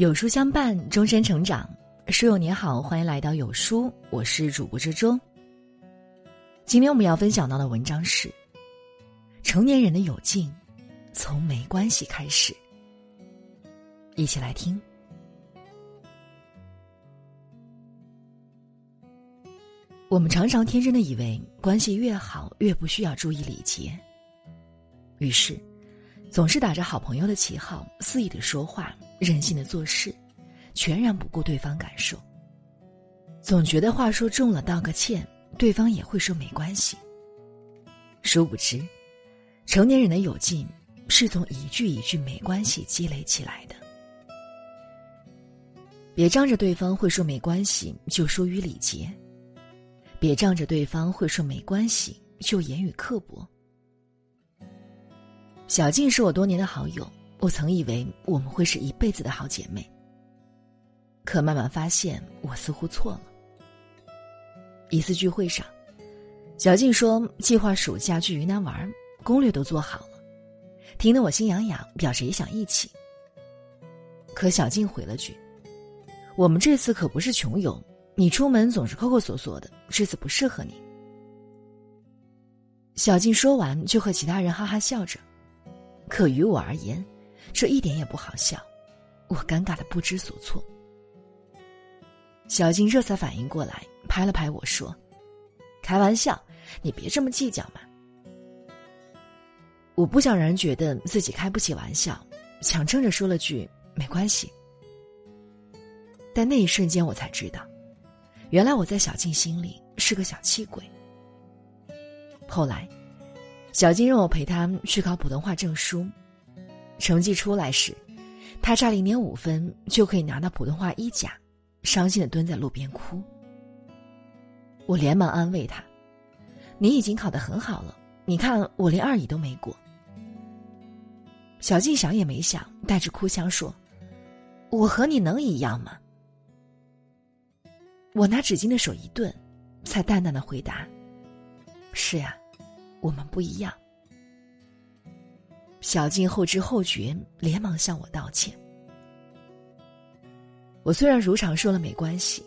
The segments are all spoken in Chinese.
有书相伴，终身成长。书友你好，欢迎来到有书，我是主播之中。今天我们要分享到的文章是：成年人的有劲，从没关系开始。一起来听。我们常常天真的以为，关系越好，越不需要注意礼节，于是。总是打着好朋友的旗号，肆意的说话，任性的做事，全然不顾对方感受。总觉得话说重了，道个歉，对方也会说没关系。殊不知，成年人的有劲是从一句一句没关系积累起来的。别仗着对方会说没关系就疏于礼节，别仗着对方会说没关系就言语刻薄。小静是我多年的好友，我曾以为我们会是一辈子的好姐妹。可慢慢发现，我似乎错了。一次聚会上，小静说计划暑假去云南玩，攻略都做好了，听得我心痒痒，表示也想一起。可小静回了句：“我们这次可不是穷游，你出门总是抠抠索索的，这次不适合你。”小静说完，就和其他人哈哈笑着。可于我而言，这一点也不好笑，我尴尬的不知所措。小静这才反应过来，拍了拍我说：“开玩笑，你别这么计较嘛。”我不想让人觉得自己开不起玩笑，强撑着说了句“没关系”。但那一瞬间，我才知道，原来我在小静心里是个小气鬼。后来。小静让我陪她去考普通话证书，成绩出来时，他差零点五分就可以拿到普通话一甲，伤心的蹲在路边哭。我连忙安慰他：“你已经考得很好了，你看我连二乙都没过。”小静想也没想，带着哭腔说：“我和你能一样吗？”我拿纸巾的手一顿，才淡淡的回答：“是呀。”我们不一样。小静后知后觉，连忙向我道歉。我虽然如常说了没关系，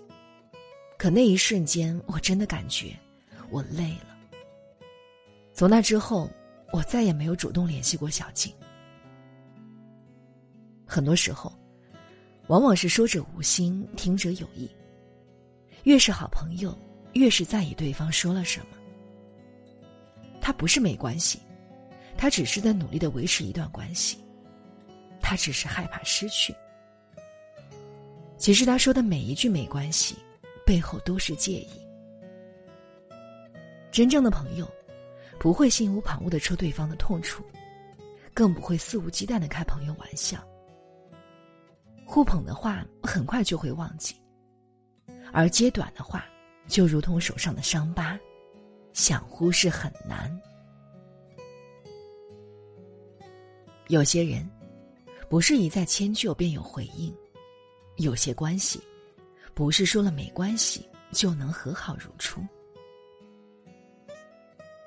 可那一瞬间，我真的感觉我累了。从那之后，我再也没有主动联系过小静。很多时候，往往是说者无心，听者有意。越是好朋友，越是在意对方说了什么。他不是没关系，他只是在努力的维持一段关系。他只是害怕失去。其实他说的每一句没关系，背后都是介意。真正的朋友，不会心无旁骛的戳对方的痛处，更不会肆无忌惮的开朋友玩笑。互捧的话很快就会忘记，而揭短的话，就如同手上的伤疤。想忽视很难。有些人，不是一再迁就便有回应；有些关系，不是说了没关系就能和好如初。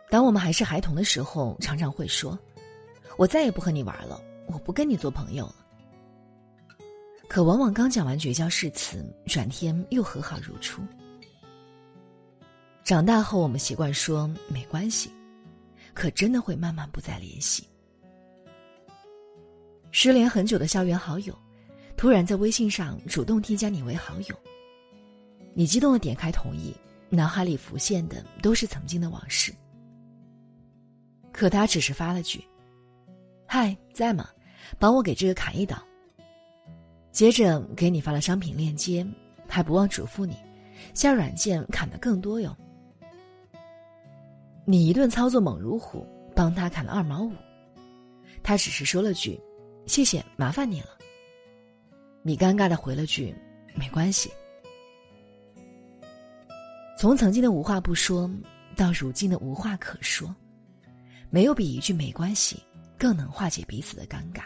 当我们还是孩童的时候，常常会说：“我再也不和你玩了，我不跟你做朋友了。”可往往刚讲完绝交誓词，转天又和好如初。长大后，我们习惯说没关系，可真的会慢慢不再联系。失联很久的校园好友，突然在微信上主动添加你为好友，你激动的点开同意，脑海里浮现的都是曾经的往事。可他只是发了句：“嗨，在吗？帮我给这个砍一刀。”接着给你发了商品链接，还不忘嘱咐你，下软件砍的更多哟。你一顿操作猛如虎，帮他砍了二毛五，他只是说了句“谢谢，麻烦你了”。你尴尬的回了句“没关系”。从曾经的无话不说，到如今的无话可说，没有比一句“没关系”更能化解彼此的尴尬。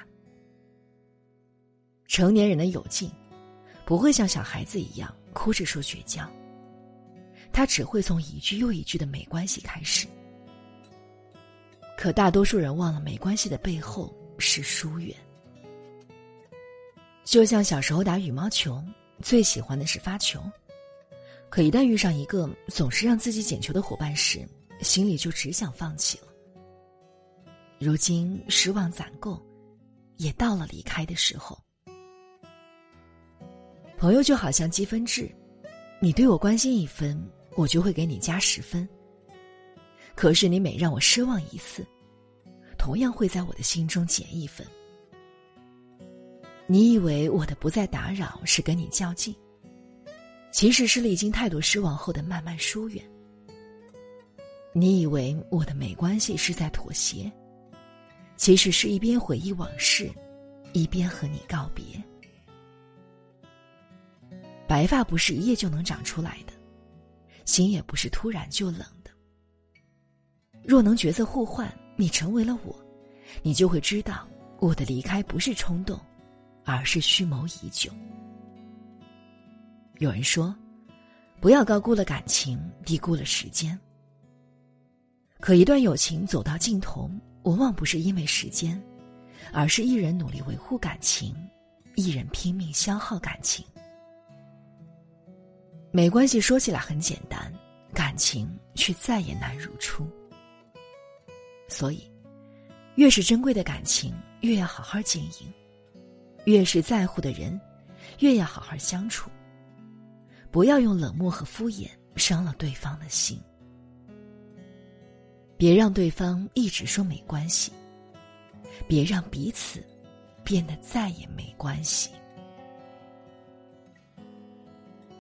成年人的有劲，不会像小孩子一样哭着说绝交。他只会从一句又一句的“没关系”开始，可大多数人忘了，没关系的背后是疏远。就像小时候打羽毛球，最喜欢的是发球，可一旦遇上一个总是让自己捡球的伙伴时，心里就只想放弃了。如今失望攒够，也到了离开的时候。朋友就好像积分制，你对我关心一分，我就会给你加十分。可是你每让我失望一次，同样会在我的心中减一分。你以为我的不再打扰是跟你较劲，其实是历经太多失望后的慢慢疏远。你以为我的没关系是在妥协，其实是一边回忆往事，一边和你告别。白发不是一夜就能长出来的，心也不是突然就冷的。若能角色互换，你成为了我，你就会知道我的离开不是冲动。而是蓄谋已久。有人说，不要高估了感情，低估了时间。可一段友情走到尽头，往往不是因为时间，而是一人努力维护感情，一人拼命消耗感情。没关系，说起来很简单，感情却再也难如初。所以，越是珍贵的感情，越要好好经营。越是在乎的人，越要好好相处。不要用冷漠和敷衍伤了对方的心。别让对方一直说没关系，别让彼此变得再也没关系。